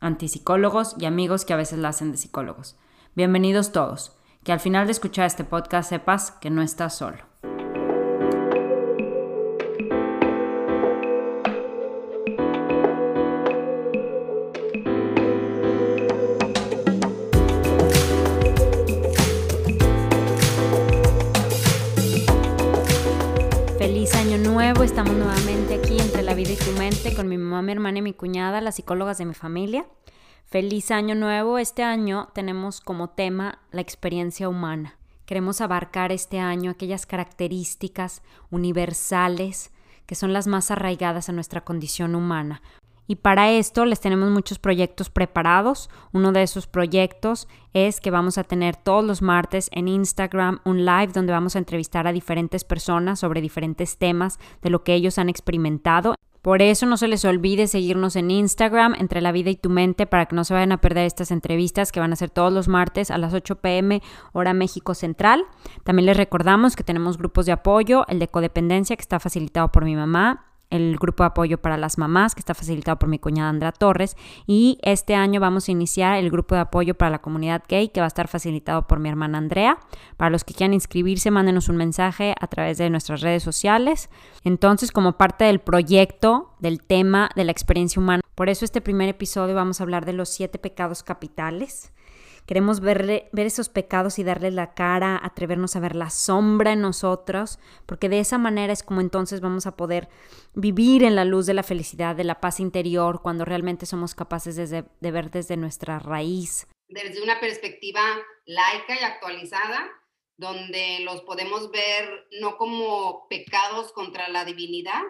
antipsicólogos y amigos que a veces la hacen de psicólogos. Bienvenidos todos. Que al final de escuchar este podcast sepas que no estás solo. Feliz año nuevo, estamos nuevamente y tu mente con mi mamá, mi hermana y mi cuñada, las psicólogas de mi familia. Feliz año nuevo, este año tenemos como tema la experiencia humana. Queremos abarcar este año aquellas características universales que son las más arraigadas a nuestra condición humana, y para esto les tenemos muchos proyectos preparados. Uno de esos proyectos es que vamos a tener todos los martes en Instagram un live donde vamos a entrevistar a diferentes personas sobre diferentes temas de lo que ellos han experimentado. Por eso no se les olvide seguirnos en Instagram, entre la vida y tu mente, para que no se vayan a perder estas entrevistas que van a ser todos los martes a las 8 pm hora México Central. También les recordamos que tenemos grupos de apoyo, el de codependencia que está facilitado por mi mamá, el grupo de apoyo para las mamás, que está facilitado por mi cuñada Andrea Torres. Y este año vamos a iniciar el grupo de apoyo para la comunidad gay, que va a estar facilitado por mi hermana Andrea. Para los que quieran inscribirse, mándenos un mensaje a través de nuestras redes sociales. Entonces, como parte del proyecto, del tema de la experiencia humana, por eso este primer episodio vamos a hablar de los siete pecados capitales. Queremos ver esos pecados y darles la cara, atrevernos a ver la sombra en nosotros, porque de esa manera es como entonces vamos a poder vivir en la luz de la felicidad, de la paz interior, cuando realmente somos capaces de, ver desde nuestra raíz. Desde una perspectiva laica y actualizada, donde los podemos ver no como pecados contra la divinidad,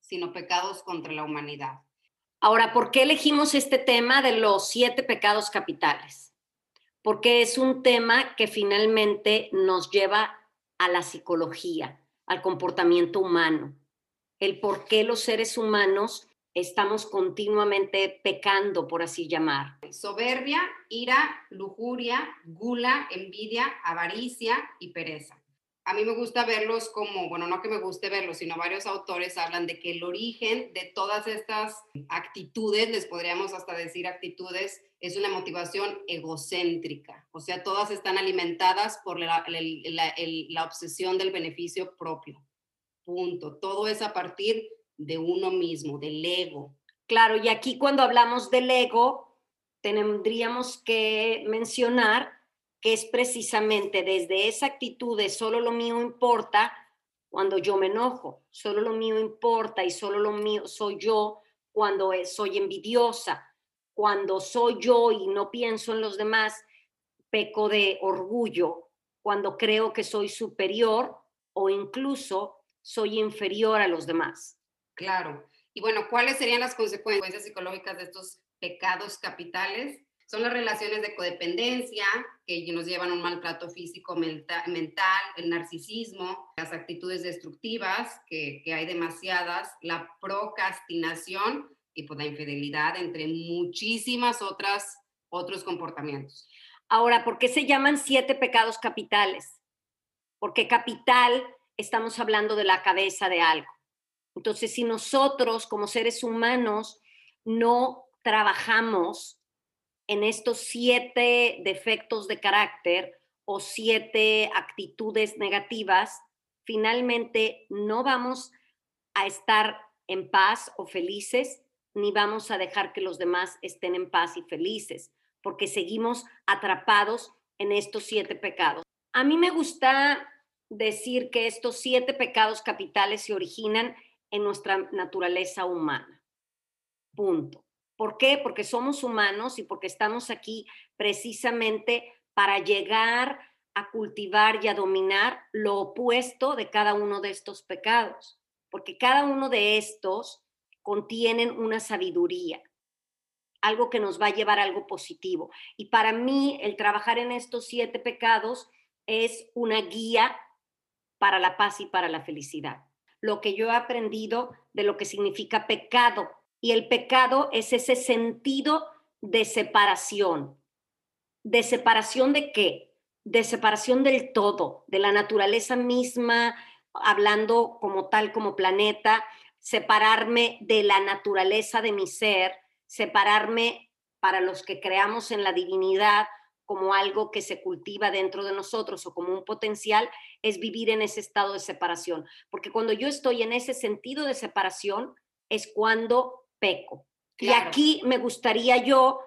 sino pecados contra la humanidad. Ahora, ¿por qué elegimos este tema de los siete pecados capitales? Porque es un tema que finalmente nos lleva a la psicología, al comportamiento humano, el por qué los seres humanos estamos continuamente pecando, por así llamar. Soberbia, ira, lujuria, gula, envidia, avaricia y pereza a mí me gusta verlos como, bueno, no que me guste verlos, sino varios autores hablan de que el origen de todas estas actitudes, les podríamos hasta decir actitudes, es una motivación egocéntrica. O sea, todas están alimentadas por la, la, obsesión del beneficio propio. Punto. Todo es a partir de uno mismo, del ego. Claro, y aquí cuando hablamos del ego, tendríamos que mencionar que es precisamente desde esa actitud de solo lo mío importa, cuando yo me enojo, solo lo mío importa y solo lo mío soy yo cuando soy envidiosa, cuando soy yo y no pienso en los demás, peco de orgullo, cuando creo que soy superior o incluso soy inferior a los demás. Claro. Y bueno, ¿cuáles serían las consecuencias psicológicas de estos pecados capitales? Son las relaciones de codependencia que nos llevan a un maltrato físico, mental, el narcisismo, las actitudes destructivas, que, hay demasiadas, la procrastinación y pues, la infidelidad, entre muchísimas otras otros comportamientos. Ahora, ¿por qué se llaman siete pecados capitales? Porque capital estamos hablando de la cabeza de algo. Entonces, si nosotros como seres humanos no trabajamos en estos siete defectos de carácter o siete actitudes negativas, finalmente no vamos a estar en paz o felices, ni vamos a dejar que los demás estén en paz y felices, porque seguimos atrapados en estos siete pecados. A mí me gusta decir que estos siete pecados capitales se originan en nuestra naturaleza humana. Punto. ¿Por qué? Porque somos humanos y porque estamos aquí precisamente para llegar a cultivar y a dominar lo opuesto de cada uno de estos pecados, porque cada uno de estos contienen una sabiduría, algo que nos va a llevar a algo positivo. Y para mí el trabajar en estos siete pecados es una guía para la paz y para la felicidad. Lo que yo he aprendido de lo que significa pecado. Y el pecado es ese sentido de separación. ¿De separación de qué? De separación del todo, de la naturaleza misma, hablando como tal, como planeta, separarme de la naturaleza de mi ser, separarme para los que creamos en la divinidad como algo que se cultiva dentro de nosotros o como un potencial, es vivir en ese estado de separación. Porque cuando yo estoy en ese sentido de separación, es cuando peco. Y aquí me gustaría yo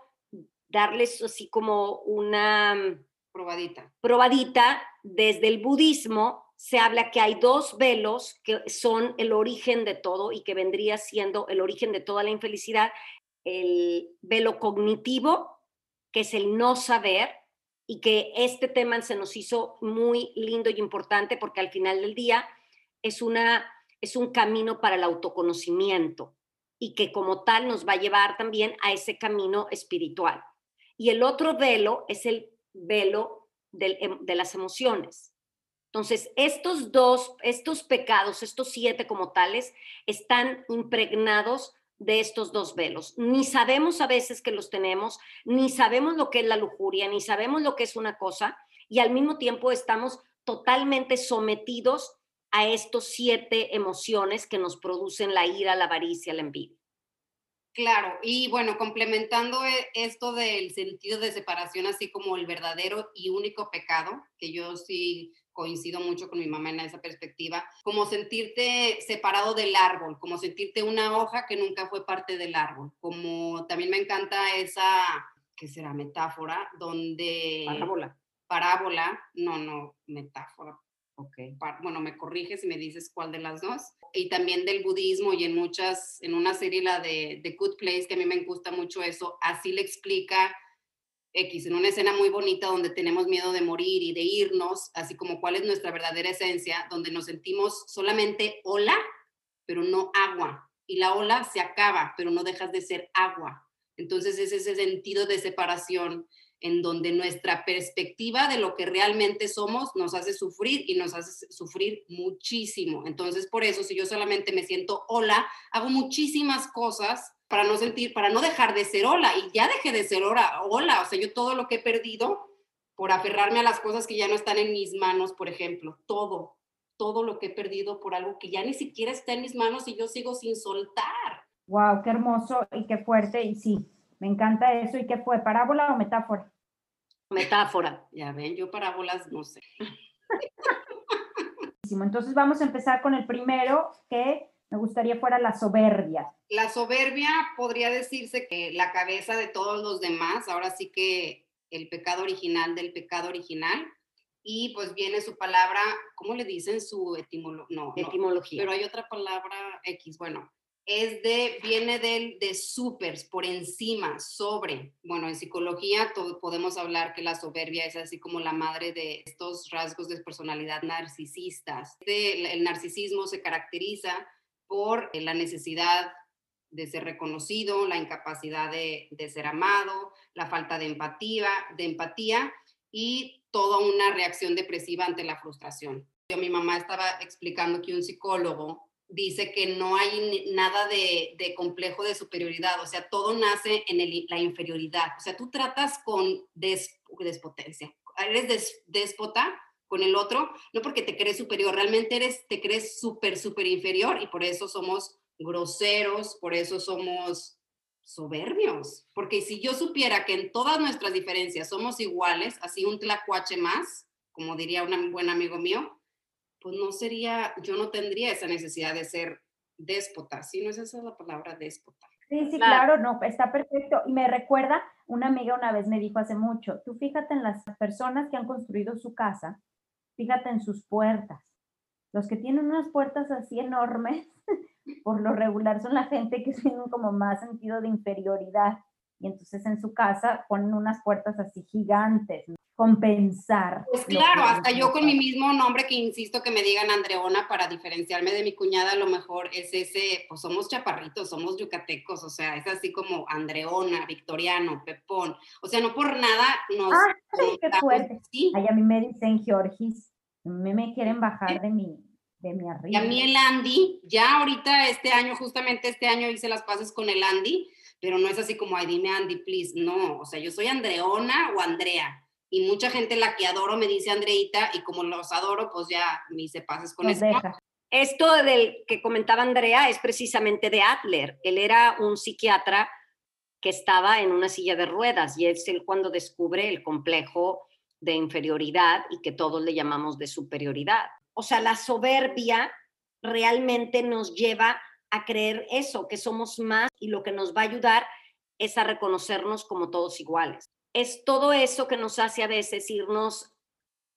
darles así como una mm, probadita. Probadita desde el budismo se habla que hay dos velos que son el origen de todo y que vendría siendo el origen de toda la infelicidad, el velo cognitivo que es el no saber, y que este tema se nos hizo muy lindo y importante porque al final del día es, una, es un camino para el autoconocimiento y que como tal nos va a llevar también a ese camino espiritual. Y el otro velo es el velo em, de las emociones. Entonces, estos dos, estos pecados, estos siete como tales, están impregnados de estos dos velos. Ni sabemos a veces que los tenemos, ni sabemos lo que es la lujuria, ni sabemos lo que es una cosa, y al mismo tiempo estamos totalmente sometidos a estos siete emociones que nos producen la ira, la avaricia, la envidia. Claro, y bueno, complementando e, esto del sentido de separación, así como el verdadero y único pecado, que yo sí coincido mucho con mi mamá en esa perspectiva, como sentirte separado del árbol, como sentirte una hoja que nunca fue parte del árbol, como también me encanta esa, ¿qué será? Metáfora, donde... Parábola. Parábola, no, no, metáfora. Ok. Bueno, me corriges y me dices cuál de las dos. Y también del budismo y en muchas, en una serie, la de The Good Place, que a mí me gusta mucho eso, así le explica X, en una escena muy bonita donde tenemos miedo de morir y de irnos, así como cuál es nuestra verdadera esencia, donde nos sentimos solamente ola, pero no agua. Y la ola se acaba, pero no dejas de ser agua. Entonces es ese sentido de separación en donde nuestra perspectiva de lo que realmente somos nos hace sufrir y nos hace sufrir muchísimo. Entonces, por eso, si yo solamente me siento hola, hago muchísimas cosas para no sentir, para no dejar de ser hola. Y ya dejé de ser hola, hola. O sea, yo todo lo que he perdido por aferrarme a las cosas que ya no están en mis manos, por ejemplo, todo, todo lo que he perdido por algo que ya ni siquiera está en mis manos y yo sigo sin soltar. Wow, qué hermoso y qué fuerte. Y sí, me encanta eso. ¿Y qué fue? ¿Parábola o metáfora? Metáfora. Ya ven, yo parábolas no sé. Entonces vamos a empezar con el primero, que me gustaría fuera la soberbia. La soberbia podría decirse que la cabeza de todos los demás, ahora sí que el pecado original del pecado original. Y pues viene su palabra, ¿cómo le dicen? Su etimología. No, etimología. pero hay otra palabra X, bueno, es de, viene del, de super, por encima, sobre. Bueno, en psicología todo, podemos hablar que la soberbia es así como la madre de estos rasgos de personalidad narcisistas. Este, el narcisismo se caracteriza por la necesidad de ser reconocido, la incapacidad de, de ser amado, la falta de empatía, de empatía y toda una reacción depresiva ante la frustración. Yo, mi mamá estaba explicando que un psicólogo dice que no hay nada de, complejo de superioridad, o sea, todo nace en la inferioridad, o sea, tú tratas con despotencia, eres déspota con el otro, no porque te crees superior, realmente eres, te crees súper, súper inferior y por eso somos groseros, por eso somos soberbios, porque si yo supiera que en todas nuestras diferencias somos iguales, así un tlacuache más, como diría un buen amigo mío, pues no sería, yo no tendría esa necesidad de ser déspota, ¿sí? ¿No es esa la palabra déspota? Sí, sí, claro. no, está perfecto. Y me recuerda Una amiga una vez me dijo hace mucho, tú fíjate en las personas que han construido su casa, fíjate en sus puertas. Los que tienen unas puertas así enormes, por lo regular son la gente que tiene como más sentido de inferioridad. Y entonces en su casa ponen unas puertas así gigantes, compensar. Pues claro, hasta yo con mi mismo nombre que insisto que me digan Andreona para diferenciarme de mi cuñada, a lo mejor es ese, pues somos chaparritos, somos yucatecos, o sea, es así como Andreona, Victoriano, Pepón, o sea, no por nada nos... Ah, qué fuerte. Sí. Ay, a mí me dicen Georgis, me, me quieren bajar de mi, de mi arriba. Y a mí el Andy, ya ahorita este año, justamente este año hice las pases con el Andy, pero no es así como, ay, dime Andy, please, no, o sea, yo soy Andreona o Andrea, y mucha gente la que adoro me dice Andreita y como los adoro, pues ya me hice pases con eso. Esto del que comentaba Andrea es precisamente de Adler. Él era un psiquiatra que estaba en una silla de ruedas y es él cuando descubre el complejo de inferioridad y que todos le llamamos de superioridad. O sea, la soberbia realmente nos lleva a creer eso, que somos más y lo que nos va a ayudar es a reconocernos como todos iguales es todo eso que nos hace a veces irnos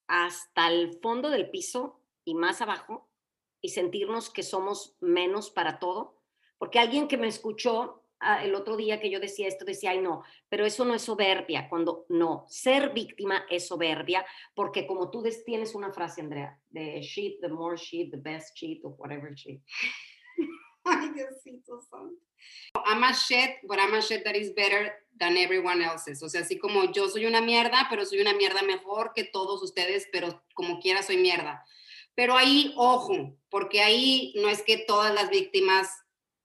hasta el fondo del piso y más abajo y sentirnos que somos menos para todo. Porque alguien que me escuchó ah, el otro día que yo decía esto, decía, ay no, pero eso no es soberbia, cuando no, ser víctima es soberbia, porque como tú tienes una frase, Andrea, de shit, the more shit, the best shit, or whatever shit. ay, Diosito santo. I'm a shit, but I'm a shit that is better than everyone else's. O sea, así como yo soy una mierda, pero soy una mierda mejor que todos ustedes, pero como quiera soy mierda. Pero ahí, ojo, porque ahí no es que todas las víctimas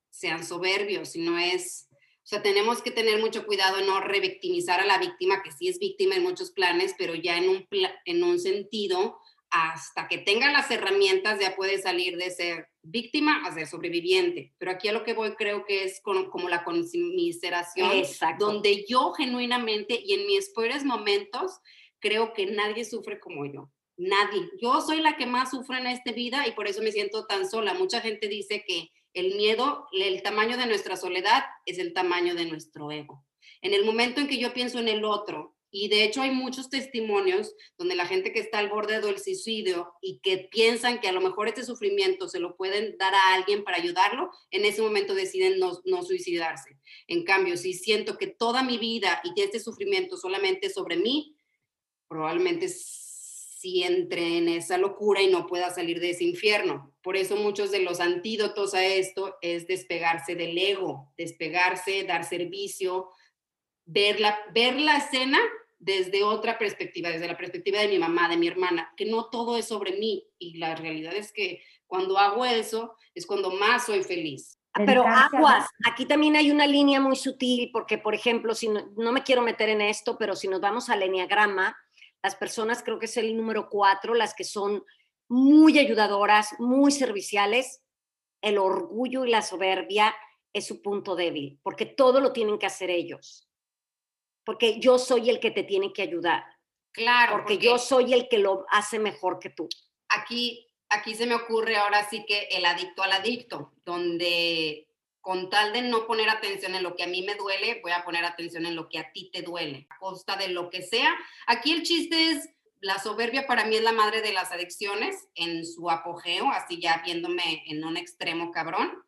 sean soberbios, sino es, o sea, tenemos que tener mucho cuidado en no revictimizar a la víctima, que sí es víctima en muchos planes, pero ya en un, en un sentido hasta que tenga las herramientas ya puede salir de ser víctima a ser sobreviviente. Pero aquí a lo que voy creo que es como la conmiseración, donde yo genuinamente y en mis peores momentos creo que nadie sufre como yo. Nadie. Yo soy la que más sufre en esta vida y por eso me siento tan sola. Mucha gente dice que el miedo, el tamaño de nuestra soledad es el tamaño de nuestro ego. En el momento en que yo pienso en el otro y de hecho hay muchos testimonios donde la gente que está al borde del suicidio y que piensan que a lo mejor este sufrimiento se lo pueden dar a alguien para ayudarlo, en ese momento deciden no, no suicidarse. En cambio, si siento que toda mi vida y que este sufrimiento solamente sobre mí, probablemente si entre en esa locura y no pueda salir de ese infierno. Por eso muchos de los antídotos a esto es despegarse del ego, despegarse, dar servicio, ver la, ver la escena desde otra perspectiva, desde la perspectiva de mi mamá, de mi hermana, que no todo es sobre mí. Y la realidad es que cuando hago eso es cuando más soy feliz. Pero aguas, aquí también hay una línea muy sutil, porque por ejemplo, si no, me quiero meter en esto, pero si nos vamos al enneagrama, las personas creo que es el número cuatro, las que son muy ayudadoras, muy serviciales, el orgullo y la soberbia es su punto débil, porque todo lo tienen que hacer ellos porque yo soy el que te tiene que ayudar. Claro. Porque, yo soy el que lo hace mejor que tú. Aquí, aquí se me ocurre ahora sí que el adicto al adicto, donde con tal de no poner atención en lo que a mí me duele, voy a poner atención en lo que a ti te duele, a costa de lo que sea. Aquí el chiste es, la soberbia para mí es la madre de las adicciones en su apogeo, así ya viéndome en un extremo cabrón.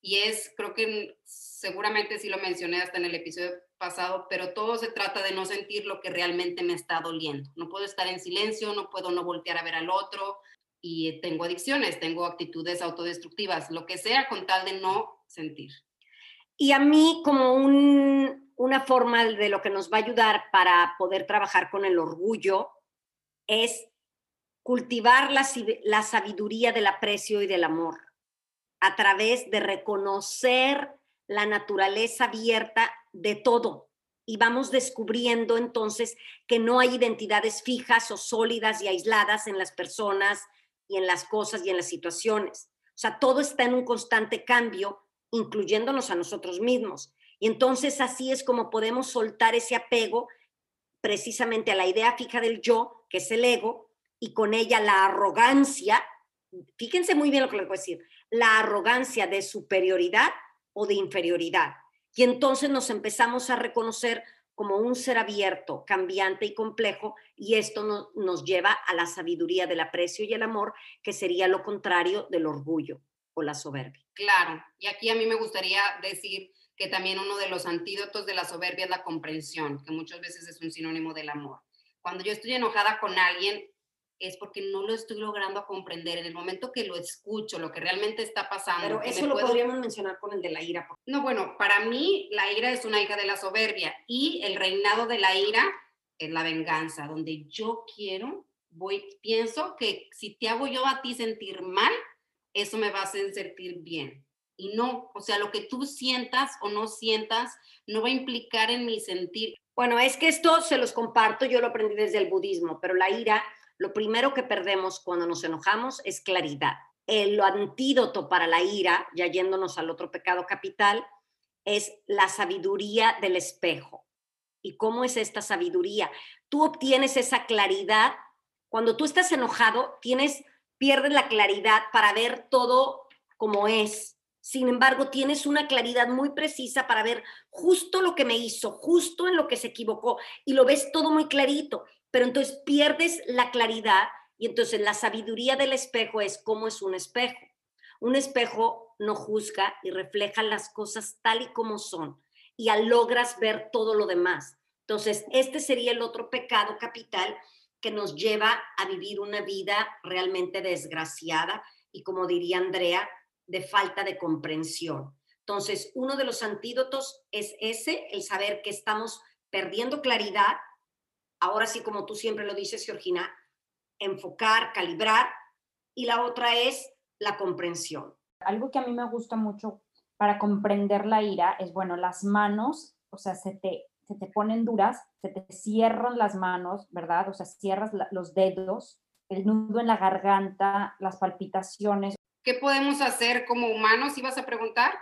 Y es, creo que seguramente sí lo mencioné hasta en el episodio pasado, pero todo se trata de no sentir lo que realmente me está doliendo. No puedo estar en silencio, no puedo no voltear a ver al otro y tengo adicciones, tengo actitudes autodestructivas, lo que sea con tal de no sentir. Y a mí como una forma de lo que nos va a ayudar para poder trabajar con el orgullo es cultivar la, la sabiduría del aprecio y del amor a través de reconocer la naturaleza abierta de todo y vamos descubriendo entonces que no hay identidades fijas o sólidas y aisladas en las personas y en las cosas y en las situaciones. O sea, todo está en un constante cambio, incluyéndonos a nosotros mismos. Y entonces así es como podemos soltar ese apego precisamente a la idea fija del yo, que es el ego, y con ella la arrogancia, fíjense muy bien lo que les voy a decir, la arrogancia de superioridad o de inferioridad. Y entonces nos empezamos a reconocer como un ser abierto, cambiante y complejo, y esto nos lleva a la sabiduría del aprecio y el amor, que sería lo contrario del orgullo o la soberbia. Claro, y aquí a mí me gustaría decir que también uno de los antídotos de la soberbia es la comprensión, que muchas veces es un sinónimo del amor. Cuando yo estoy enojada con alguien, es porque no lo estoy logrando comprender. En el momento que lo escucho, lo que realmente está pasando. Pero eso lo podríamos mencionar con el de la ira. No, bueno, para mí la ira es una hija de la soberbia y el reinado de la ira es la venganza, donde yo quiero, voy, pienso que si te hago yo a ti sentir mal, eso me va a hacer sentir bien. Y no, o sea, lo que tú sientas o no sientas no va a implicar en mi sentir. Bueno, es que esto se los comparto, yo lo aprendí desde el budismo, pero la ira lo primero que perdemos cuando nos enojamos es claridad. El antídoto para la ira, ya yéndonos al otro pecado capital, es la sabiduría del espejo. ¿Y cómo es esta sabiduría? Tú obtienes esa claridad. Cuando tú estás enojado, tienes, pierdes la claridad para ver todo como es. Sin embargo, tienes una claridad muy precisa para ver justo lo que me hizo, justo en lo que se equivocó, y lo ves todo muy clarito pero entonces pierdes la claridad y entonces la sabiduría del espejo es cómo es un espejo. Un espejo no juzga y refleja las cosas tal y como son y logras ver todo lo demás. Entonces, este sería el otro pecado capital que nos lleva a vivir una vida realmente desgraciada y como diría Andrea, de falta de comprensión. Entonces, uno de los antídotos es ese, el saber que estamos perdiendo claridad ahora sí, como tú siempre lo dices, Georgina, enfocar, calibrar, y la otra es la comprensión. Algo que a mí me gusta mucho para comprender la ira es, bueno, las manos, o sea, se te, se te ponen duras, se te cierran las manos, ¿verdad? O sea, cierras los dedos, el nudo en la garganta, las palpitaciones. ¿Qué podemos hacer como humanos? ¿Ibas a preguntar?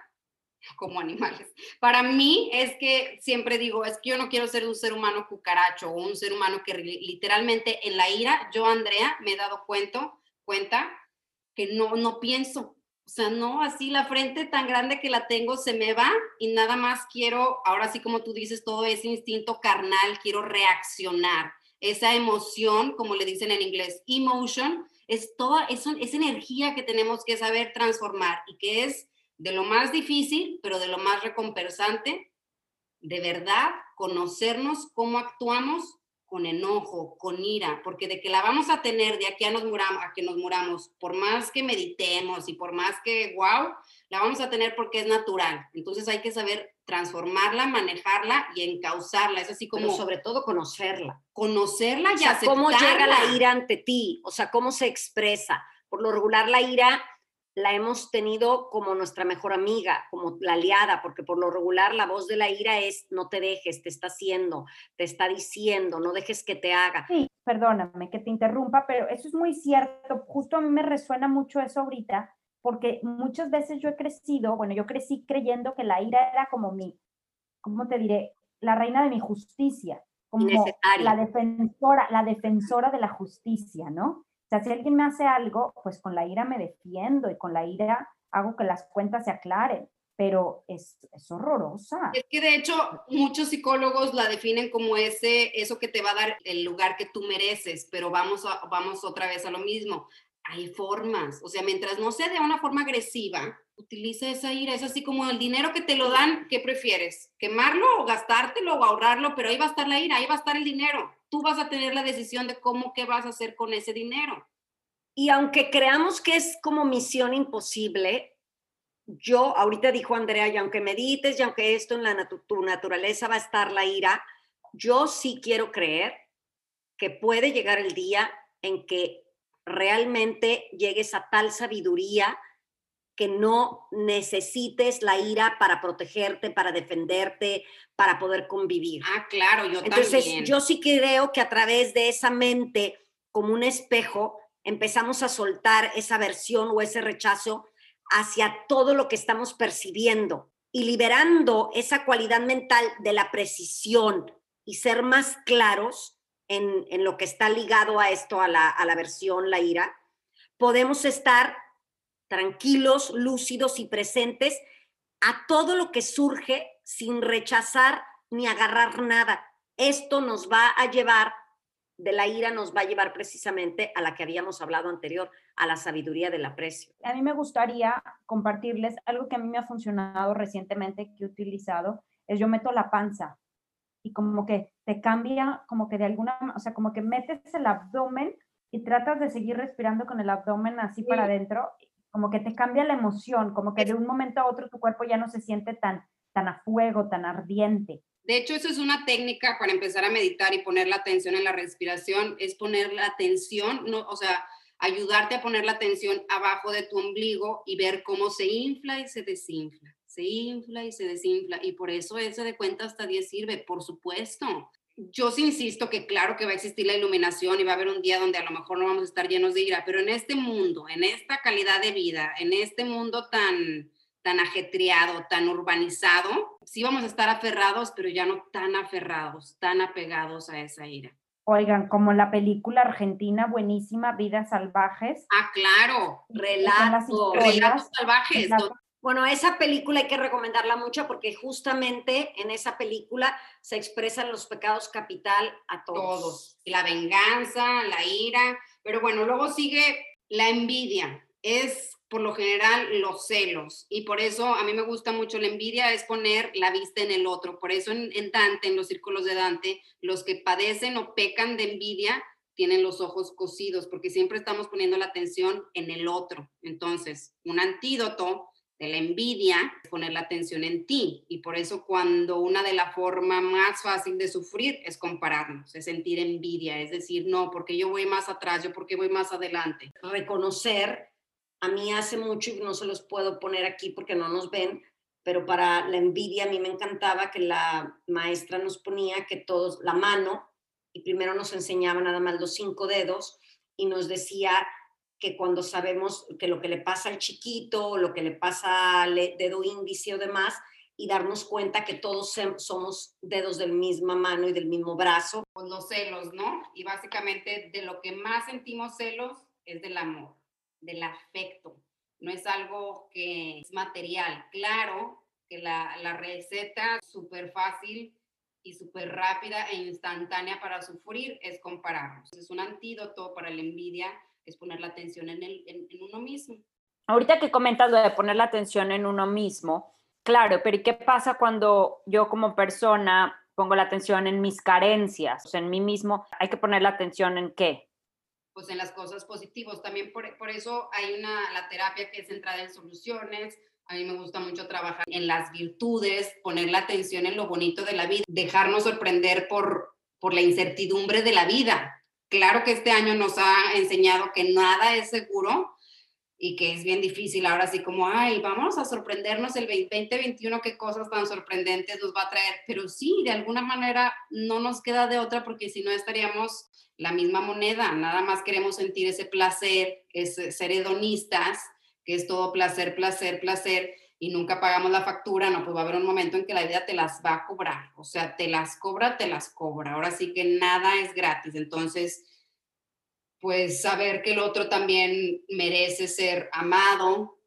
Como animales. Para mí es que siempre digo, es que yo no quiero ser un ser humano cucaracho o un ser humano que literalmente en la ira, yo Andrea me he dado cuenta, cuenta que no, no pienso. O sea, no, así la frente tan grande que la tengo se me va y nada más quiero, ahora sí como tú dices, todo ese instinto carnal, quiero reaccionar. Esa emoción, como le dicen en inglés, emotion, es toda, es, es energía que tenemos que saber transformar y que es de lo más difícil, pero de lo más recompensante, de verdad, conocernos cómo actuamos con enojo, con ira, porque de que la vamos a tener de aquí a, nos muramos, a que nos muramos, por más que meditemos y por más que, wow, la vamos a tener porque es natural. Entonces hay que saber transformarla, manejarla y encauzarla. Es así como... sobre todo conocerla. Conocerla y o ¿Cómo llega la ira ante ti? O sea, ¿cómo se expresa? Por lo regular la ira la hemos tenido como nuestra mejor amiga, como la aliada, porque por lo regular la voz de la ira es no te dejes, te está haciendo, te está diciendo, no dejes que te haga. Sí, perdóname que te interrumpa, pero eso es muy cierto. Justo a mí me resuena mucho eso ahorita, porque muchas veces yo he crecido, bueno, yo crecí creyendo que la ira era como mi, ¿cómo te diré? La reina de mi justicia, como la defensora, la defensora de la justicia, ¿no? O sea, si alguien me hace algo, pues con la ira me defiendo y con la ira hago que las cuentas se aclaren, pero es, es horrorosa. Es que de hecho muchos psicólogos la definen como ese, eso que te va a dar el lugar que tú mereces, pero vamos, vamos otra vez a lo mismo. Hay formas, o sea, mientras no sea de una forma agresiva, utiliza esa ira. Es así como el dinero que te lo dan, ¿qué prefieres? ¿Quemarlo o gastártelo o ahorrarlo? Pero ahí va a estar la ira, ahí va a estar el dinero tú vas a tener la decisión de cómo, qué vas a hacer con ese dinero. Y aunque creamos que es como misión imposible, yo, ahorita dijo Andrea, y aunque medites y aunque esto en la tu naturaleza va a estar la ira, yo sí quiero creer que puede llegar el día en que realmente llegues a tal sabiduría que no necesites la ira para protegerte, para defenderte, para poder convivir. Ah, claro, yo Entonces, yo sí creo que a través de esa mente, como un espejo, empezamos a soltar esa versión o ese rechazo hacia todo lo que estamos percibiendo y liberando esa cualidad mental de la precisión y ser más claros en, lo que está ligado a esto, a la, a la versión, la ira, podemos estar tranquilos, lúcidos y presentes a todo lo que surge sin rechazar ni agarrar nada. Esto nos va a llevar, de la ira nos va a llevar precisamente a la que habíamos hablado anterior, a la sabiduría del aprecio. A mí me gustaría compartirles algo que a mí me ha funcionado recientemente, que he utilizado, es yo meto la panza y como que te cambia, como que de alguna, o sea, como que metes el abdomen y tratas de seguir respirando con el abdomen así para adentro, como que te cambia la emoción, como que de un momento a otro tu cuerpo ya no se siente tan, tan a fuego, tan ardiente. De hecho, eso es una técnica para empezar a meditar y poner la atención en la respiración, es poner la atención, no, o sea, ayudarte a poner la atención abajo de tu ombligo y ver cómo se infla y se desinfla se infla y se desinfla y por eso ese de cuenta hasta 10 sirve, por supuesto. Yo sí insisto que claro que va a existir la iluminación y va a haber un día donde a lo mejor no vamos a estar llenos de ira, pero en este mundo, en esta calidad de vida, en este mundo tan tan ajetreado, tan urbanizado, sí vamos a estar aferrados, pero ya no tan aferrados, tan apegados a esa ira. Oigan, como la película argentina buenísima, Vidas Salvajes. Ah, claro, relatos, relatos salvajes, bueno, esa película hay que recomendarla mucho porque justamente en esa película se expresan los pecados capital a todos. Todos. La venganza, la ira, pero bueno, luego sigue la envidia. Es por lo general los celos y por eso a mí me gusta mucho la envidia, es poner la vista en el otro. Por eso en, en Dante, en los círculos de Dante, los que padecen o pecan de envidia tienen los ojos cosidos porque siempre estamos poniendo la atención en el otro. Entonces, un antídoto de la envidia, poner la atención en ti. Y por eso cuando una de las formas más fácil de sufrir es compararnos, es sentir envidia, es decir, no, porque yo voy más atrás, yo porque voy más adelante. Reconocer, a mí hace mucho y no se los puedo poner aquí porque no nos ven, pero para la envidia a mí me encantaba que la maestra nos ponía que todos, la mano, y primero nos enseñaba nada más los cinco dedos y nos decía que cuando sabemos que lo que le pasa al chiquito, lo que le pasa al dedo índice o demás, y darnos cuenta que todos somos dedos del misma mano y del mismo brazo. Los celos, ¿no? Y básicamente de lo que más sentimos celos es del amor, del afecto. No es algo que es material. Claro que la, la receta súper fácil y súper rápida e instantánea para sufrir es compararnos. Es un antídoto para la envidia es poner la atención en, el, en, uno mismo. Ahorita que comentas lo de poner la atención en uno mismo, claro, pero ¿y qué pasa cuando yo como persona pongo la atención en mis carencias, en mí mismo? ¿Hay que poner la atención en qué? Pues en las cosas positivas. También por, por eso hay una, la terapia que es centrada en soluciones, a mí me gusta mucho trabajar en las virtudes, poner la atención en lo bonito de la vida, dejarnos sorprender por, por la incertidumbre de la vida. Claro que este año nos ha enseñado que nada es seguro y que es bien difícil ahora así como, ay, vamos a sorprendernos el 2021, qué cosas tan sorprendentes nos va a traer, pero sí, de alguna manera no nos queda de otra porque si no estaríamos la misma moneda, nada más queremos sentir ese placer, ser hedonistas, que es todo placer, placer, placer, y nunca pagamos la factura, no, pues va a haber un momento en que la vida te las va a cobrar, o sea, te las cobra, te las cobra. Ahora sí que nada es gratis, entonces, pues saber que el otro también merece ser amado,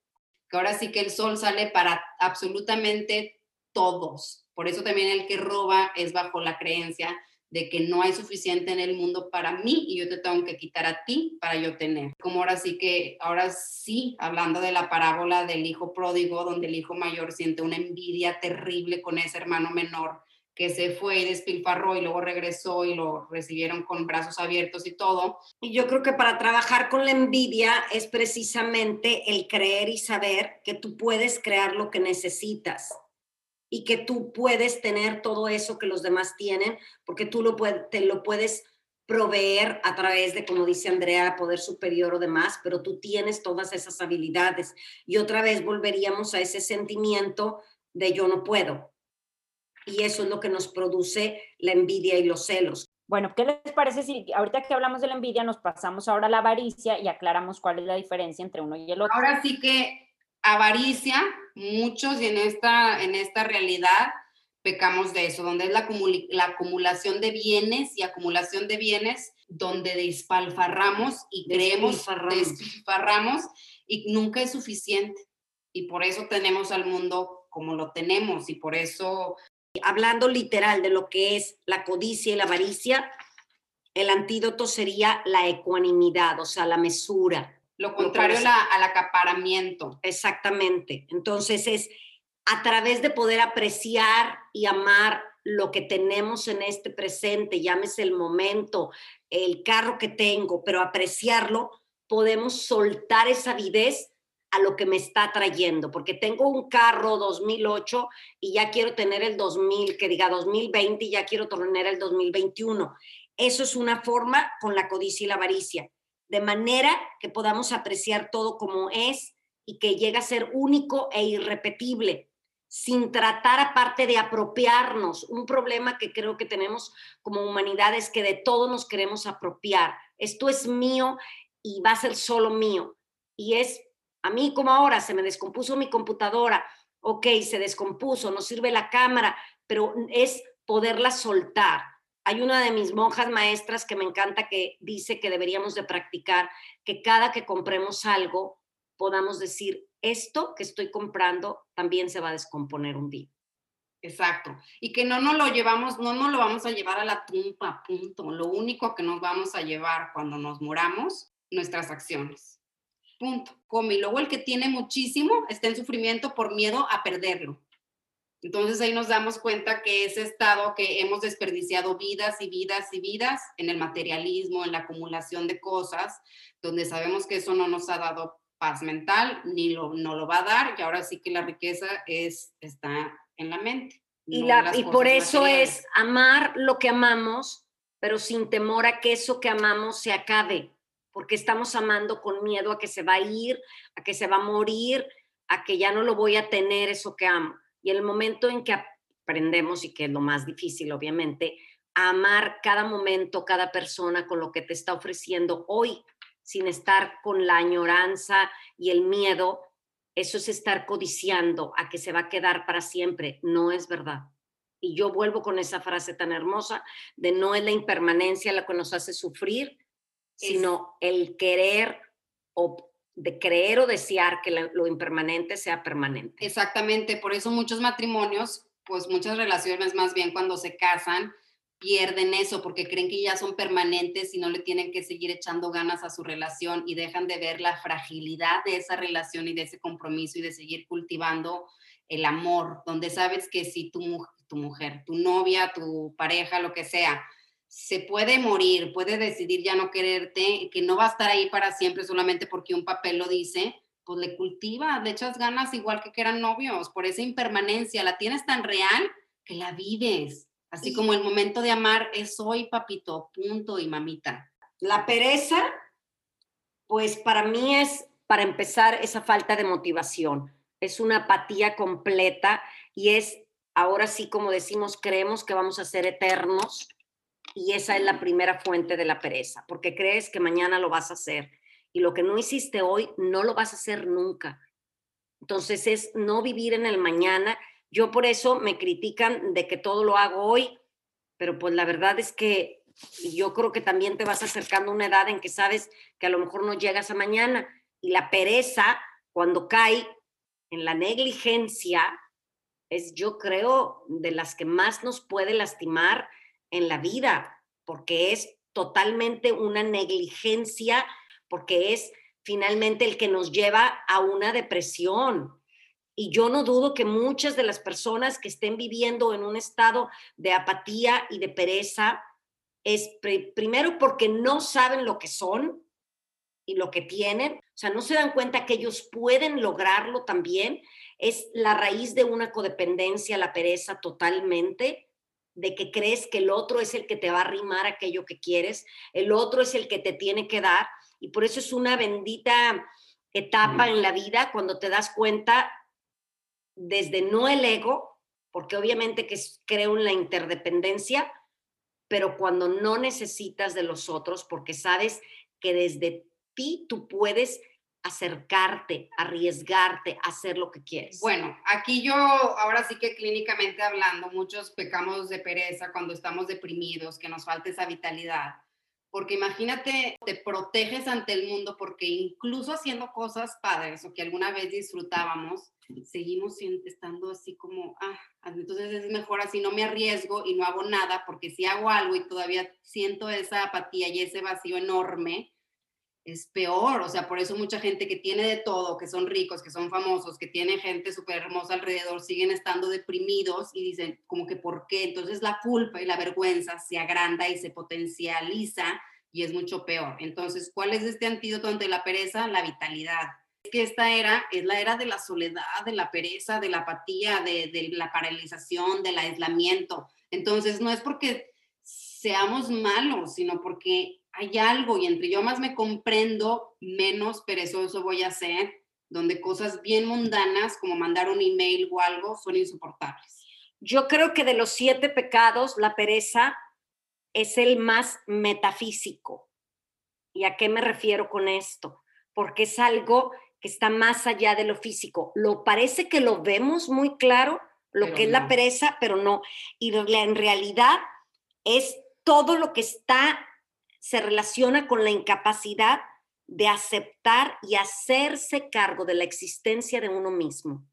que ahora sí que el sol sale para absolutamente todos. Por eso también el que roba es bajo la creencia de que no hay suficiente en el mundo para mí y yo te tengo que quitar a ti para yo tener. Como ahora sí que, ahora sí, hablando de la parábola del hijo pródigo, donde el hijo mayor siente una envidia terrible con ese hermano menor que se fue y despilfarró y luego regresó y lo recibieron con brazos abiertos y todo. Y yo creo que para trabajar con la envidia es precisamente el creer y saber que tú puedes crear lo que necesitas y que tú puedes tener todo eso que los demás tienen, porque tú lo te lo puedes proveer a través de, como dice Andrea, poder superior o demás, pero tú tienes todas esas habilidades. Y otra vez volveríamos a ese sentimiento de yo no puedo. Y eso es lo que nos produce la envidia y los celos. Bueno, ¿qué les parece si ahorita que hablamos de la envidia nos pasamos ahora a la avaricia y aclaramos cuál es la diferencia entre uno y el otro? Ahora sí que avaricia, muchos y en esta, en esta realidad pecamos de eso, donde es la, la acumulación de bienes y acumulación de bienes, donde despalfarramos y creemos, despilfarramos y nunca es suficiente. Y por eso tenemos al mundo como lo tenemos y por eso hablando literal de lo que es la codicia y la avaricia, el antídoto sería la ecuanimidad, o sea, la mesura. Lo contrario al acaparamiento. Exactamente. Entonces es a través de poder apreciar y amar lo que tenemos en este presente, llámese el momento, el carro que tengo, pero apreciarlo, podemos soltar esa avidez a lo que me está trayendo, porque tengo un carro 2008 y ya quiero tener el 2000, que diga 2020 y ya quiero tener el 2021. Eso es una forma con la codicia y la avaricia, de manera que podamos apreciar todo como es y que llegue a ser único e irrepetible, sin tratar aparte de apropiarnos. Un problema que creo que tenemos como humanidad es que de todo nos queremos apropiar. Esto es mío y va a ser solo mío. Y es a mí como ahora se me descompuso mi computadora, ok, se descompuso, no sirve la cámara, pero es poderla soltar. Hay una de mis monjas maestras que me encanta que dice que deberíamos de practicar, que cada que compremos algo podamos decir, esto que estoy comprando también se va a descomponer un día. Exacto. Y que no nos lo llevamos, no nos lo vamos a llevar a la tumba, punto. Lo único que nos vamos a llevar cuando nos moramos, nuestras acciones. Punto. Come. Y luego el que tiene muchísimo está en sufrimiento por miedo a perderlo. Entonces ahí nos damos cuenta que ese estado que hemos desperdiciado vidas y vidas y vidas en el materialismo, en la acumulación de cosas, donde sabemos que eso no nos ha dado paz mental, ni lo, no lo va a dar, y ahora sí que la riqueza es, está en la mente. Y, la, y por eso es amar lo que amamos, pero sin temor a que eso que amamos se acabe porque estamos amando con miedo a que se va a ir, a que se va a morir, a que ya no lo voy a tener eso que amo. Y el momento en que aprendemos, y que es lo más difícil, obviamente, a amar cada momento, cada persona con lo que te está ofreciendo hoy, sin estar con la añoranza y el miedo, eso es estar codiciando a que se va a quedar para siempre. No es verdad. Y yo vuelvo con esa frase tan hermosa de no es la impermanencia la que nos hace sufrir, sino el querer o de creer o desear que lo impermanente sea permanente. Exactamente, por eso muchos matrimonios, pues muchas relaciones más bien cuando se casan, pierden eso porque creen que ya son permanentes y no le tienen que seguir echando ganas a su relación y dejan de ver la fragilidad de esa relación y de ese compromiso y de seguir cultivando el amor, donde sabes que si tu, mujer, tu novia, tu pareja, lo que sea, se puede morir, puede decidir ya no quererte, que no va a estar ahí para siempre solamente porque un papel lo dice, pues le cultiva, le echas ganas igual que que eran novios, por esa impermanencia, la tienes tan real que la vives, así como el momento de amar es hoy, papito, punto y mamita. La pereza, pues para mí es, para empezar, esa falta de motivación, es una apatía completa y es, ahora sí, como decimos, creemos que vamos a ser eternos y esa es la primera fuente de la pereza, porque crees que mañana lo vas a hacer y lo que no hiciste hoy no lo vas a hacer nunca. Entonces es no vivir en el mañana. Yo por eso me critican de que todo lo hago hoy, pero pues la verdad es que yo creo que también te vas acercando a una edad en que sabes que a lo mejor no llegas a mañana y la pereza cuando cae en la negligencia es yo creo de las que más nos puede lastimar en la vida, porque es totalmente una negligencia, porque es finalmente el que nos lleva a una depresión. Y yo no dudo que muchas de las personas que estén viviendo en un estado de apatía y de pereza es primero porque no saben lo que son y lo que tienen, o sea, no se dan cuenta que ellos pueden lograrlo también. Es la raíz de una codependencia, la pereza totalmente de que crees que el otro es el que te va a arrimar aquello que quieres, el otro es el que te tiene que dar, y por eso es una bendita etapa en la vida cuando te das cuenta desde no el ego, porque obviamente que creo en la interdependencia, pero cuando no necesitas de los otros, porque sabes que desde ti tú puedes acercarte, arriesgarte, hacer lo que quieres? Bueno, aquí yo, ahora sí que clínicamente hablando, muchos pecamos de pereza cuando estamos deprimidos, que nos falta esa vitalidad. Porque imagínate, te proteges ante el mundo porque incluso haciendo cosas padres o que alguna vez disfrutábamos, seguimos estando así como, ah, entonces es mejor así, no me arriesgo y no hago nada, porque si hago algo y todavía siento esa apatía y ese vacío enorme, es peor, o sea, por eso mucha gente que tiene de todo, que son ricos, que son famosos, que tiene gente súper hermosa alrededor, siguen estando deprimidos y dicen como que por qué, entonces la culpa y la vergüenza se agranda y se potencializa y es mucho peor. Entonces, ¿cuál es este antídoto ante la pereza? La vitalidad. Es que esta era es la era de la soledad, de la pereza, de la apatía, de, de la paralización, del aislamiento. Entonces, no es porque seamos malos, sino porque hay algo y entre yo más me comprendo, menos perezoso voy a ser, donde cosas bien mundanas como mandar un email o algo son insoportables. Yo creo que de los siete pecados, la pereza es el más metafísico. ¿Y a qué me refiero con esto? Porque es algo que está más allá de lo físico. Lo parece que lo vemos muy claro, lo que es la pereza, pero no. Y en realidad es todo lo que está, se relaciona con la incapacidad de aceptar y hacerse cargo de la existencia de uno mismo.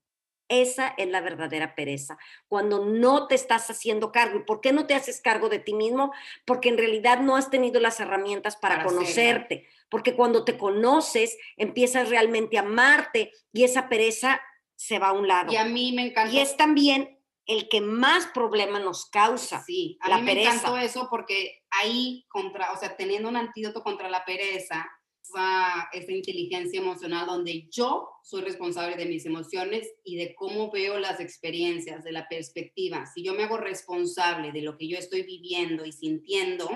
Esa es la verdadera pereza, cuando no te estás haciendo cargo. ¿Y por qué no te haces cargo de ti mismo? Porque en realidad no has tenido las herramientas para, conocerte. Porque cuando te conoces, empiezas realmente a amarte y esa pereza se va a un lado. Y a mí me encanta. Y es también el que más problema nos causa. Sí, a mí me encantó eso porque ahí, contra, o sea, teniendo un antídoto contra la pereza, esa, inteligencia emocional donde yo soy responsable de mis emociones y de cómo veo las experiencias, de la perspectiva. Si yo me hago responsable de lo que yo estoy viviendo y sintiendo,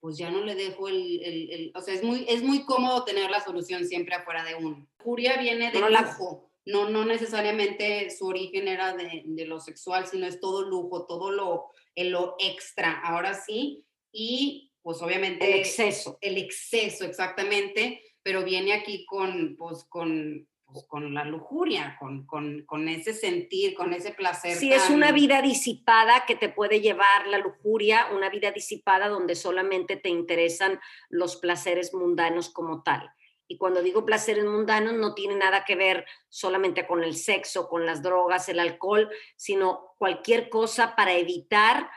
pues ya no le dejo el, o sea, es muy, es muy cómodo tener la solución siempre afuera de uno. Furia viene de lujo, no, no necesariamente su origen era de, de, lo sexual, sino es todo lujo, todo lo, lo extra, ahora sí, y pues obviamente... El exceso. El exceso, exactamente, pero viene aquí con, pues, con, pues, con la lujuria, con, con, con, ese sentir, con ese placer. Sí, es una vida disipada que te puede llevar la lujuria, una vida disipada donde solamente te interesan los placeres mundanos como tal. Y cuando digo placeres mundanos, no tiene nada que ver solamente con el sexo, con las drogas, el alcohol, sino cualquier cosa para evitar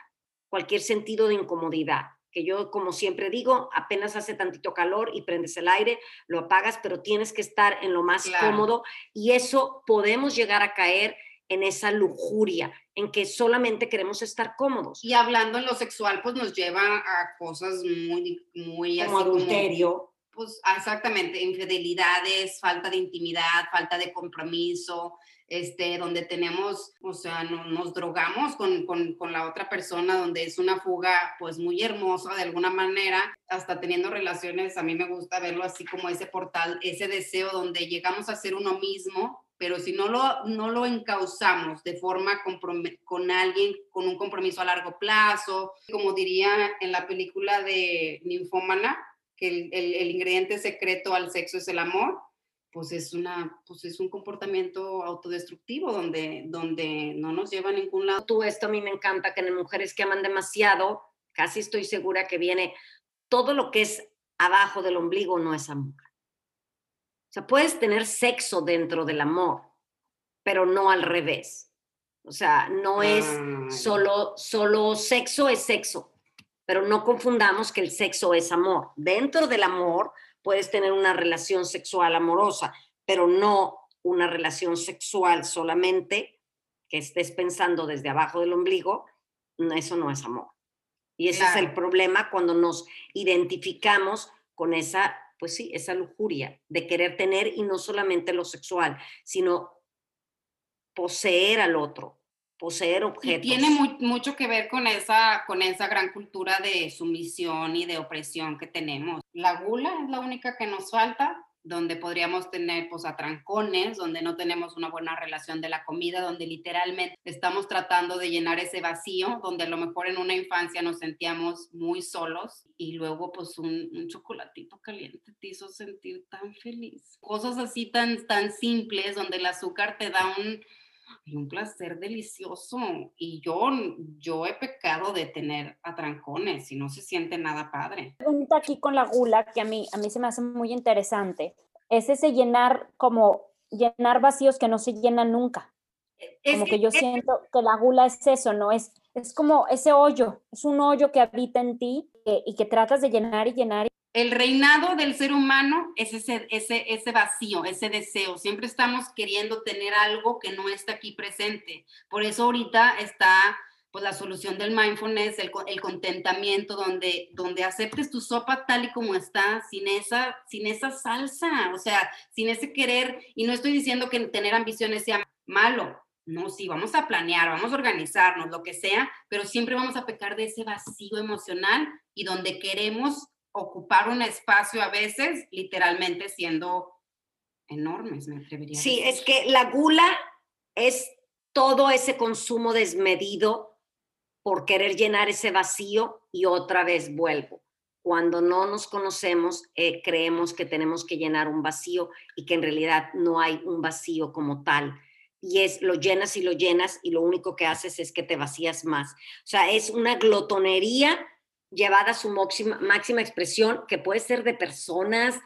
cualquier sentido de incomodidad que yo como siempre digo, apenas hace tantito calor y prendes el aire, lo apagas, pero tienes que estar en lo más cómodo y eso podemos llegar a caer en esa lujuria, en que solamente queremos estar cómodos. Y hablando en lo sexual, pues nos lleva a cosas muy, muy como adulterio. Pues exactamente, infidelidades, falta de intimidad, falta de compromiso, este, donde tenemos, o sea, nos drogamos con, con, con, la otra persona, donde es una fuga pues muy hermosa de alguna manera, hasta teniendo relaciones, a mí me gusta verlo así como ese portal, ese deseo donde llegamos a ser uno mismo, pero si no lo, no lo encauzamos de forma con alguien con un compromiso a largo plazo, como diría en la película de Ninfómana, que el, el, el ingrediente secreto al sexo es el amor, pues es, una, pues es un comportamiento autodestructivo donde, donde no nos lleva a ningún lado. Tú esto a mí me encanta, que en mujeres que aman demasiado, casi estoy segura que viene todo lo que es abajo del ombligo no es amor. O sea, puedes tener sexo dentro del amor, pero no al revés. O sea, no es solo, solo sexo es sexo, pero no confundamos que el sexo es amor. Dentro del amor puedes tener una relación sexual amorosa, pero no una relación sexual solamente que estés pensando desde abajo del ombligo, eso no es amor. Y ese es el problema cuando nos identificamos con esa, pues sí, esa lujuria de querer tener y no solamente lo sexual, sino poseer al otro, poseer objetos. Y tiene mucho que ver con esa, con esa gran cultura de sumisión y de opresión que tenemos. La gula es la única que nos falta, donde podríamos tener pues atrancones, donde no tenemos una buena relación de la comida, donde literalmente estamos tratando de llenar ese vacío, donde a lo mejor en una infancia nos sentíamos muy solos y luego pues un, un chocolatito caliente te hizo sentir tan feliz. Cosas así tan, tan simples, donde el azúcar te da un, y un placer delicioso. Y yo, yo he pecado de tener atrancones y no se siente nada padre. Pregunta aquí con la gula que a mí, a mí se me hace muy interesante. Es ese llenar como llenar vacíos que no se llenan nunca. como que, yo siento que la gula es eso, ¿no? Es, es como ese hoyo, es un hoyo que habita en ti y que tratas de llenar y llenar. El reinado del ser humano es ese, ese, ese vacío, ese deseo. Siempre estamos queriendo tener algo que no está aquí presente. Por eso ahorita está pues la solución del mindfulness, el, el, contentamiento, donde, donde aceptes tu sopa tal y como está, sin esa, sin esa salsa, o sea, sin ese querer, y no estoy diciendo que tener ambiciones sea malo, no, sí, vamos a planear, vamos a organizarnos, lo que sea, pero siempre vamos a pecar de ese vacío emocional y donde queremos ocupar un espacio a veces, literalmente siendo enormes, me atrevería. Sí, es que la gula es todo ese consumo desmedido por querer llenar ese vacío y otra vez vuelvo. Cuando no nos conocemos, eh, creemos que tenemos que llenar un vacío y que en realidad no hay un vacío como tal. Y es, lo llenas y lo llenas y lo único que haces es que te vacías más. O sea, es una glotonería llevada a su máxima, máxima expresión, que puede ser de personas,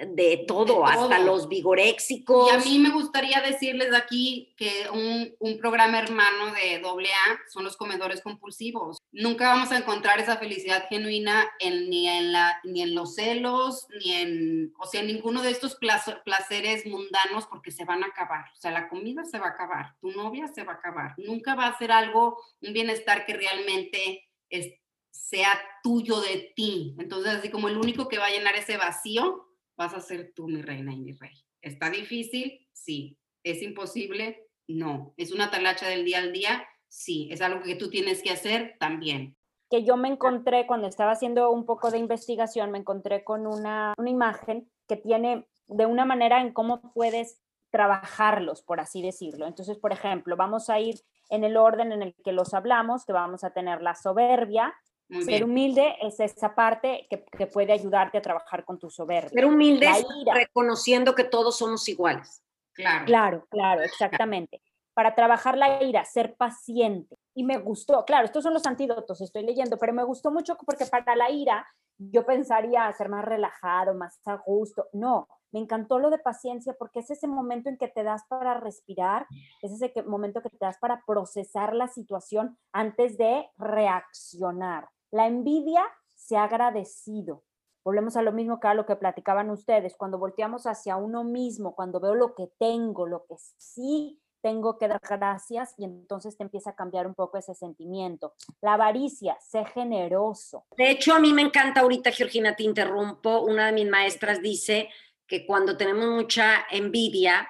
de todo, hasta los vigoréxicos. Y a mí me gustaría decirles aquí que un, un, programa hermano de AA son los comedores compulsivos. Nunca vamos a encontrar esa felicidad genuina en, ni, en la, ni en los celos, ni en, o sea, en ninguno de estos placeres mundanos porque se van a acabar. O sea, la comida se va a acabar, tu novia se va a acabar. Nunca va a ser algo, un bienestar que realmente es, sea tuyo de ti. Entonces, así como el único que va a llenar ese vacío vas a ser tú mi reina y mi rey. ¿Está difícil? Sí. ¿Es imposible? No. ¿Es una talacha del día al día? Sí. ¿Es algo que tú tienes que hacer? También. Que yo me encontré cuando estaba haciendo un poco de investigación, me encontré con una, una imagen que tiene de una manera en cómo puedes trabajarlos, por así decirlo. Entonces, por ejemplo, vamos a ir en el orden en el que los hablamos, que vamos a tener la soberbia, ser humilde es esa parte que, puede ayudarte a trabajar con tu soberbia. Ser humilde es reconociendo que todos somos iguales. Claro. Claro, claro, exactamente. Para trabajar la ira, ser paciente. Y me gustó, claro, estos son los antídotos, estoy leyendo, pero me gustó mucho porque para la ira yo pensaría ser más relajado, más a gusto. No, me encantó lo de paciencia porque es ese momento en que te das para respirar, es ese momento que te das para procesar la situación antes de reaccionar. La envidia se ha agradecido. Volvemos a lo mismo que a lo que platicaban ustedes, cuando volteamos hacia uno mismo, cuando veo lo que tengo, lo que sí tengo que dar gracias y entonces te empieza a cambiar un poco ese sentimiento. La avaricia, sé generoso. De hecho, a mí me encanta ahorita, Georgina, te interrumpo, una de mis maestras dice que cuando tenemos mucha envidia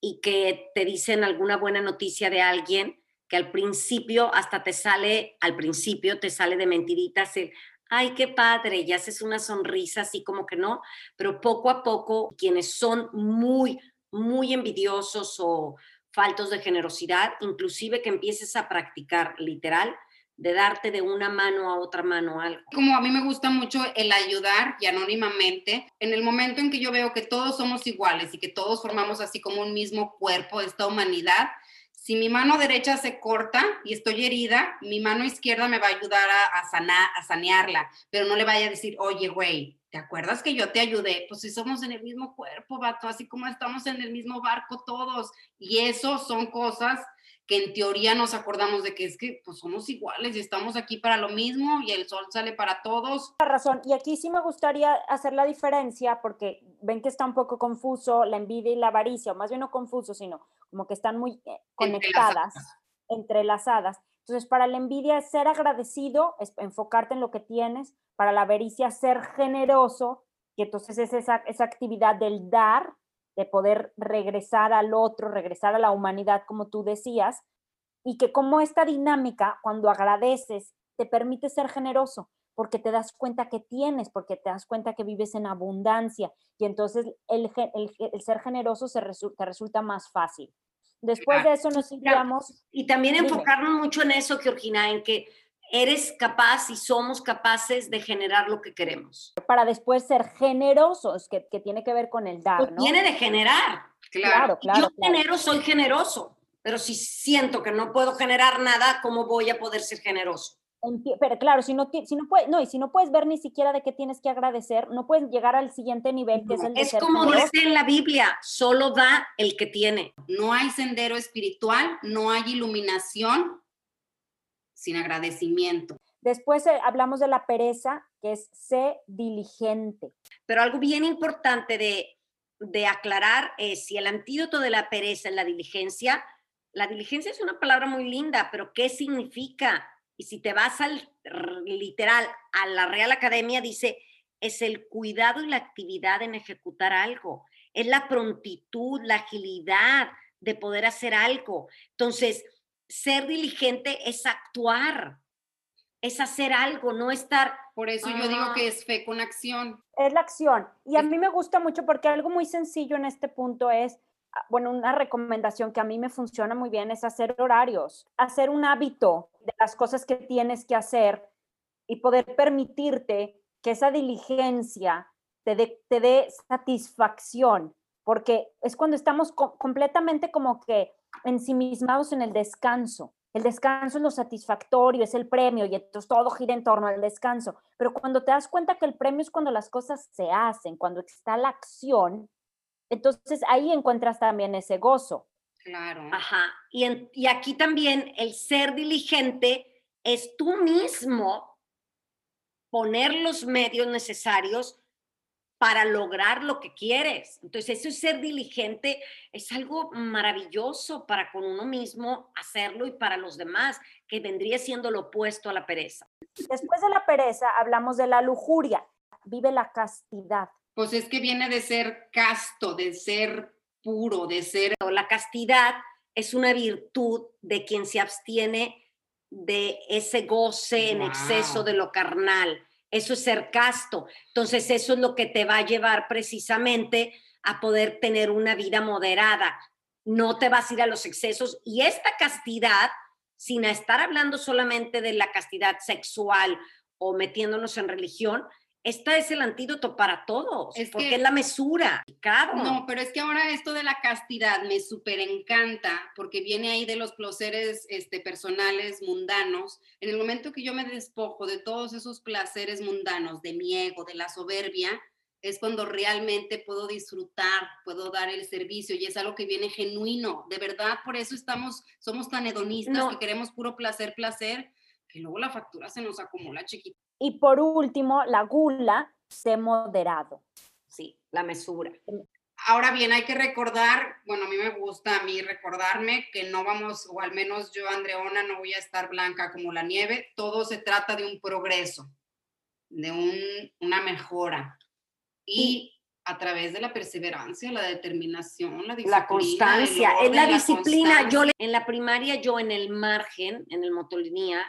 y que te dicen alguna buena noticia de alguien, que al principio hasta te sale, al principio te sale de mentiritas el, ay, qué padre, y haces una sonrisa así como que no, pero poco a poco quienes son muy, muy envidiosos o faltos de generosidad, inclusive que empieces a practicar literal, de darte de una mano a otra mano algo. Como a mí me gusta mucho el ayudar y anónimamente, en el momento en que yo veo que todos somos iguales y que todos formamos así como un mismo cuerpo, esta humanidad, si mi mano derecha se corta y estoy herida, mi mano izquierda me va a ayudar a, sanar, a sanearla, pero no le vaya a decir, oye, güey, ¿te acuerdas que yo te ayudé? Pues si somos en el mismo cuerpo, vato, así como estamos en el mismo barco todos. Y eso son cosas que en teoría nos acordamos de que es que pues somos iguales y estamos aquí para lo mismo y el sol sale para todos. La razón, y aquí sí me gustaría hacer la diferencia porque ven que está un poco confuso la envidia y la avaricia, o más bien no confuso, sino como que están muy eh, conectadas, entrelazadas. Entonces, para la envidia es ser agradecido, es enfocarte en lo que tienes, para la avaricia ser generoso, y entonces es esa, esa actividad del dar, de poder regresar al otro, regresar a la humanidad, como tú decías, y que como esta dinámica, cuando agradeces, te permite ser generoso, porque te das cuenta que tienes, porque te das cuenta que vives en abundancia, y entonces el, ser generoso se te resulta más fácil. Después de eso nos iríamos... Y también enfocarnos mucho en eso, Georgina, en que eres capaz y somos capaces de generar lo que queremos. Para después ser generosos, que, tiene que ver con el dar, ¿no? Tiene de generar. Claro, claro. Yo genero, soy generoso, pero si siento que no puedo generar nada, ¿cómo voy a poder ser generoso? pero claro, si no, si no puedes, no, y si no puedes ver ni siquiera de qué tienes que agradecer, no puedes llegar al siguiente nivel, que es el de Es como dice en la Biblia, solo da el que tiene. No hay sendero espiritual, no hay iluminación sin agradecimiento. Después eh, hablamos de la pereza, que es ser diligente. Pero algo bien importante de, de aclarar es si el antídoto de la pereza es la diligencia, la diligencia es una palabra muy linda, pero ¿qué significa? Y si te vas al literal, a la Real Academia, dice, es el cuidado y la actividad en ejecutar algo, es la prontitud, la agilidad de poder hacer algo. Entonces, ser diligente es actuar, es hacer algo, no estar... Por eso yo digo que es fe con acción. Es la acción. Y a mí me gusta mucho porque algo muy sencillo en este punto es, ah, bueno, una recomendación que a mí me funciona muy bien es hacer horarios, hacer un hábito de las cosas que tienes que hacer y poder permitirte que esa diligencia te dé, te dé satisfacción, porque es cuando estamos completamente como que ensimismados en el descanso. El descanso es lo satisfactorio, es el premio y entonces todo gira en torno al descanso. Pero cuando te das cuenta que el premio es cuando las cosas se hacen, cuando está la acción, entonces ahí encuentras también ese gozo. Claro. Ajá. Y, y aquí también el ser diligente es tú mismo poner los medios necesarios para lograr lo que quieres. Entonces, eso es ser diligente, es algo maravilloso para con uno mismo hacerlo y para los demás, que vendría siendo lo opuesto a la pereza. Después de la pereza, hablamos de la lujuria. Vive la castidad. Pues es que viene de ser casto, de ser puro, de ser... La castidad es una virtud de quien se abstiene de ese goce en exceso de lo carnal. Eso es ser casto. Entonces, eso es lo que te va a llevar precisamente a poder tener una vida moderada. No te vas a ir a los excesos. Y esta castidad, sin estar hablando solamente de la castidad sexual o metiéndonos en religión, esta es el antídoto para todos, es porque es la mesura. Claro. No, pero es que ahora esto de la castidad me súper encanta, porque viene ahí de los placeres este, personales mundanos. En el momento que yo me despojo de todos esos placeres mundanos, de mi ego, de la soberbia, es cuando realmente puedo disfrutar, puedo dar el servicio y es algo que viene genuino. De verdad, por eso estamos, somos tan hedonistas que queremos puro placer, placer, que luego la factura se nos acumula chiquita. Y por último, la gula, sé moderado. Sí, la mesura. Ahora bien, hay que recordar, bueno, a mí me gusta a mí recordarme que no vamos, o al menos yo, Andreona, no voy a estar blanca como la nieve. Todo se trata de un progreso, de un, una mejora. Y, a través de la perseverancia, la determinación, la disciplina. La constancia, es la disciplina. Yo en la primaria, yo en el margen, en el motolinía,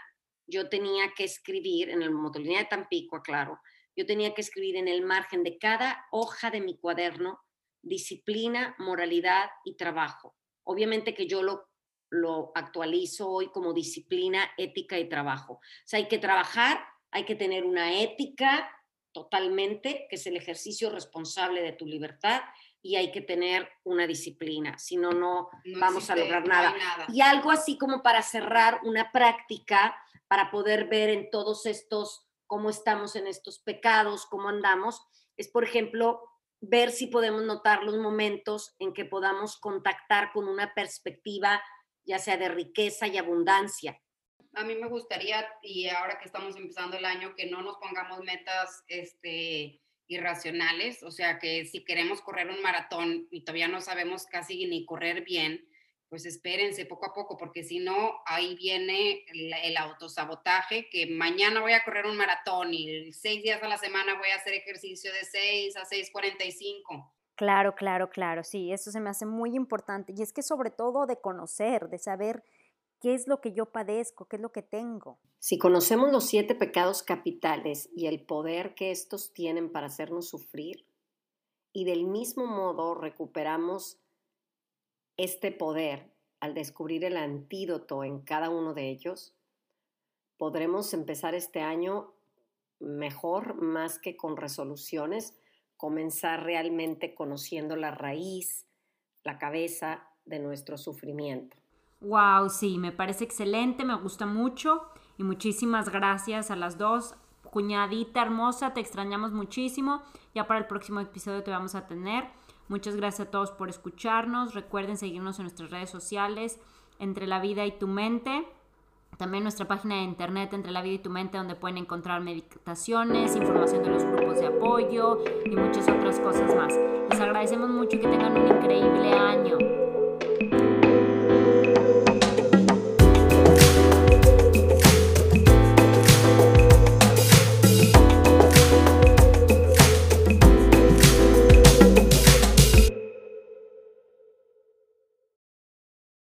yo tenía que escribir, en el motolinía de Tampico, claro, yo tenía que escribir en el margen de cada hoja de mi cuaderno disciplina, moralidad y trabajo. Obviamente que yo lo, lo actualizo hoy como disciplina, ética y trabajo. O sea, hay que trabajar, hay que tener una ética totalmente, que es el ejercicio responsable de tu libertad, y hay que tener una disciplina, si no, no vamos a lograr nada. Y algo así como para cerrar una práctica para poder ver en todos estos, cómo estamos en estos pecados, cómo andamos, es, por ejemplo, ver si podemos notar los momentos en que podamos contactar con una perspectiva, ya sea de riqueza y abundancia. A mí me gustaría, y ahora que estamos empezando el año, que no nos pongamos metas este, irracionales, o sea, que si queremos correr un maratón y todavía no sabemos casi ni correr bien, pues espérense poco a poco, porque si no, ahí viene el, autosabotaje, que mañana voy a correr un maratón y seis días a la semana voy a hacer ejercicio de 6 a 6.45. Claro, claro, claro, sí, eso se me hace muy importante. Y es que sobre todo de conocer, de saber qué es lo que yo padezco, qué es lo que tengo. Si conocemos los siete pecados capitales y el poder que estos tienen para hacernos sufrir, y del mismo modo recuperamos este poder, al descubrir el antídoto en cada uno de ellos, podremos empezar este año mejor, más que con resoluciones, comenzar realmente conociendo la raíz, la cabeza de nuestro sufrimiento. Wow, sí, me parece excelente, me gusta mucho. Y muchísimas gracias a las dos. Cuñadita hermosa, te extrañamos muchísimo. Ya para el próximo episodio te vamos a tener. Muchas gracias a todos por escucharnos. Recuerden seguirnos en nuestras redes sociales, Entre la Vida y tu Mente. También nuestra página de internet Entre la Vida y tu Mente, donde pueden encontrar meditaciones, información de los grupos de apoyo y muchas otras cosas más. Les agradecemos mucho y que tengan un increíble año.